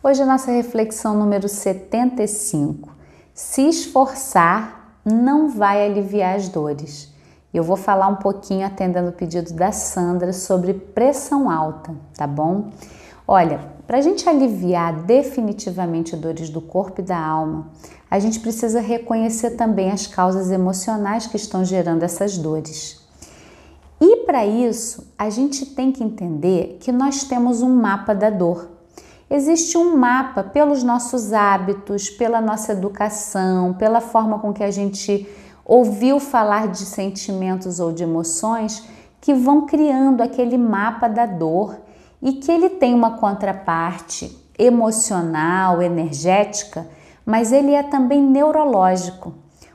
Hoje a nossa reflexão número 75. Se esforçar não vai aliviar as dores. Eu vou falar um pouquinho atendendo o pedido da Sandra sobre pressão alta, tá bom? Olha, para a gente aliviar definitivamente dores do corpo e da alma, a gente precisa reconhecer também as causas emocionais que estão gerando essas dores. E para isso, a gente tem que entender que nós temos um mapa da dor. Existe um mapa pelos nossos hábitos, pela nossa educação, pela forma com que a gente ouviu falar de sentimentos ou de emoções que vão criando aquele mapa da dor e que ele tem uma contraparte emocional, energética, mas ele é também neurológico.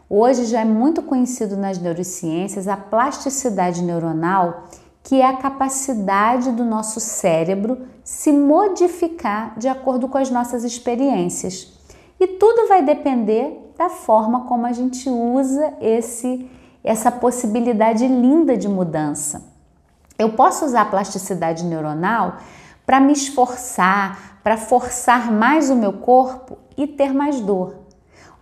Hoje já é muito conhecido nas neurociências a plasticidade neuronal que é a capacidade do nosso cérebro se modificar de acordo com as nossas experiências. E tudo vai depender da forma como a gente usa esse essa possibilidade linda de mudança. Eu posso usar a plasticidade neuronal para me esforçar, para forçar mais o meu corpo e ter mais dor.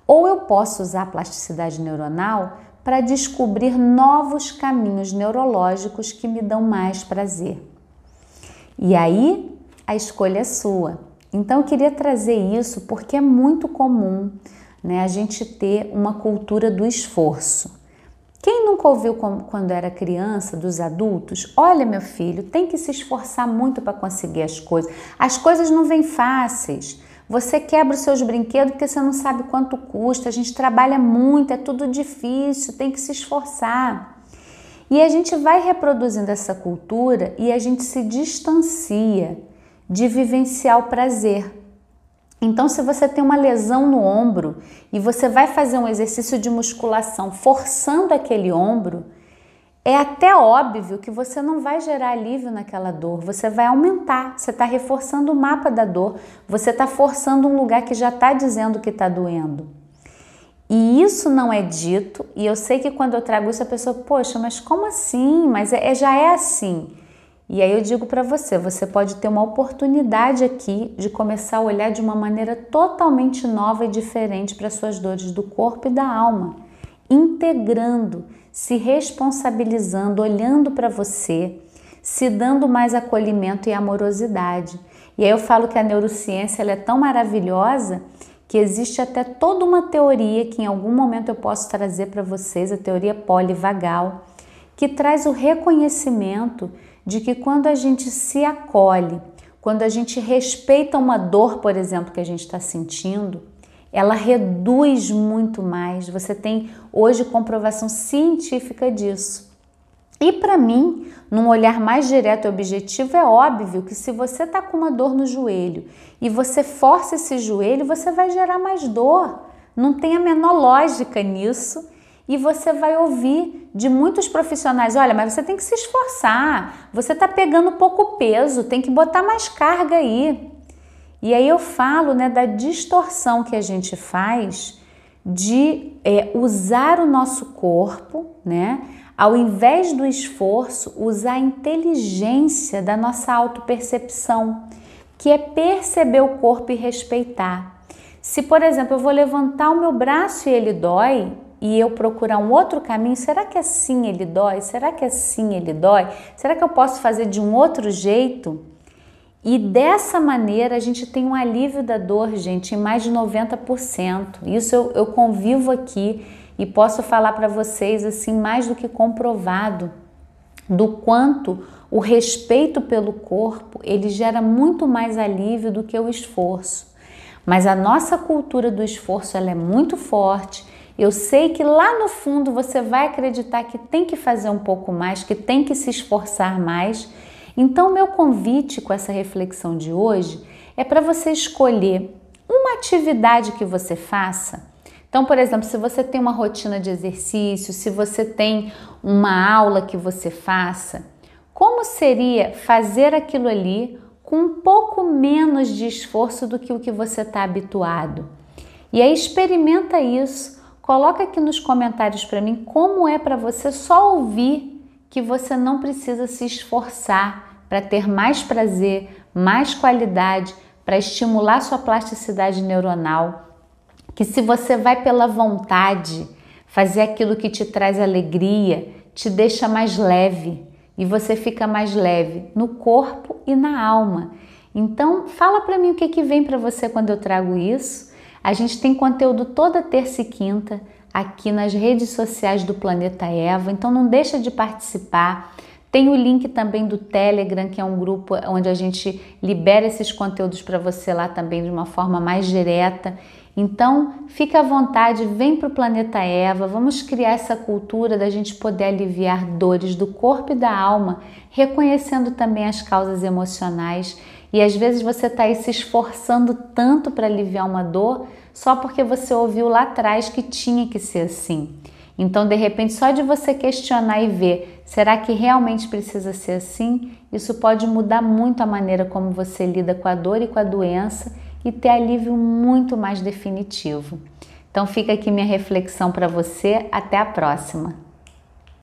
Ou eu posso usar a plasticidade neuronal para descobrir novos caminhos neurológicos que me dão mais prazer. E aí a escolha é sua. Então eu queria trazer isso porque é muito comum né, a gente ter uma cultura do esforço. Quem nunca ouviu quando era criança dos adultos? Olha, meu filho, tem que se esforçar muito para conseguir as coisas. As coisas não vêm fáceis. Você quebra os seus brinquedos porque você não sabe quanto custa. A gente trabalha muito, é tudo difícil, tem que se esforçar. E a gente vai reproduzindo essa cultura e a gente se distancia de vivenciar o prazer. Então, se você tem uma lesão no ombro e você vai fazer um exercício de musculação forçando aquele ombro, é até óbvio que você não vai gerar alívio naquela dor, você vai aumentar, você está reforçando o mapa da dor, você está forçando um lugar que já está dizendo que está doendo. E isso não é dito, e eu sei que quando eu trago isso a pessoa, poxa, mas como assim? Mas é, é já é assim. E aí eu digo para você, você pode ter uma oportunidade aqui de começar a olhar de uma maneira totalmente nova e diferente para suas dores do corpo e da alma, integrando se responsabilizando, olhando para você, se dando mais acolhimento e amorosidade. E aí eu falo que a neurociência é tão maravilhosa que existe até toda uma teoria que em algum momento eu posso trazer para vocês, a teoria polivagal, que traz o reconhecimento de que quando a gente se acolhe, quando a gente respeita uma dor, por exemplo, que a gente está sentindo, ela reduz muito mais. Você tem hoje comprovação científica disso. E para mim, num olhar mais direto e objetivo, é óbvio que se você está com uma dor no joelho e você força esse joelho, você vai gerar mais dor. Não tem a menor lógica nisso. E você vai ouvir de muitos profissionais: olha, mas você tem que se esforçar, você está pegando pouco peso, tem que botar mais carga aí. E aí eu falo né, da distorção que a gente faz de é, usar o nosso corpo, né? Ao invés do esforço, usar a inteligência da nossa autopercepção, que é perceber o corpo e respeitar. Se, por exemplo, eu vou levantar o meu braço e ele dói, e eu procurar um outro caminho, será que assim ele dói? Será que assim ele dói? Será que eu posso fazer de um outro jeito? E dessa maneira a gente tem um alívio da dor, gente, em mais de 90%. Isso eu, eu convivo aqui e posso falar para vocês assim, mais do que comprovado, do quanto o respeito pelo corpo ele gera muito mais alívio do que o esforço. Mas a nossa cultura do esforço ela é muito forte. Eu sei que lá no fundo você vai acreditar que tem que fazer um pouco mais, que tem que se esforçar mais então, meu convite com essa reflexão de hoje é para você escolher uma atividade que você faça. Então, por exemplo, se você tem uma rotina de exercício, se você tem uma aula que você faça, como seria fazer aquilo ali com um pouco menos de esforço do que o que você está habituado? E aí experimenta isso. Coloca aqui nos comentários para mim como é para você só ouvir que você não precisa se esforçar para ter mais prazer, mais qualidade, para estimular sua plasticidade neuronal, que se você vai pela vontade fazer aquilo que te traz alegria, te deixa mais leve e você fica mais leve no corpo e na alma. Então, fala para mim o que, que vem para você quando eu trago isso. A gente tem conteúdo toda terça e quinta aqui nas redes sociais do Planeta Eva, então não deixa de participar. Tem o link também do Telegram, que é um grupo onde a gente libera esses conteúdos para você lá também de uma forma mais direta. Então, fica à vontade, vem para o Planeta Eva, vamos criar essa cultura da gente poder aliviar dores do corpo e da alma, reconhecendo também as causas emocionais. E às vezes você está aí se esforçando tanto para aliviar uma dor só porque você ouviu lá atrás que tinha que ser assim. Então, de repente, só de você questionar e ver, será que realmente precisa ser assim? Isso pode mudar muito a maneira como você lida com a dor e com a doença e ter alívio muito mais definitivo. Então fica aqui minha reflexão para você, até a próxima.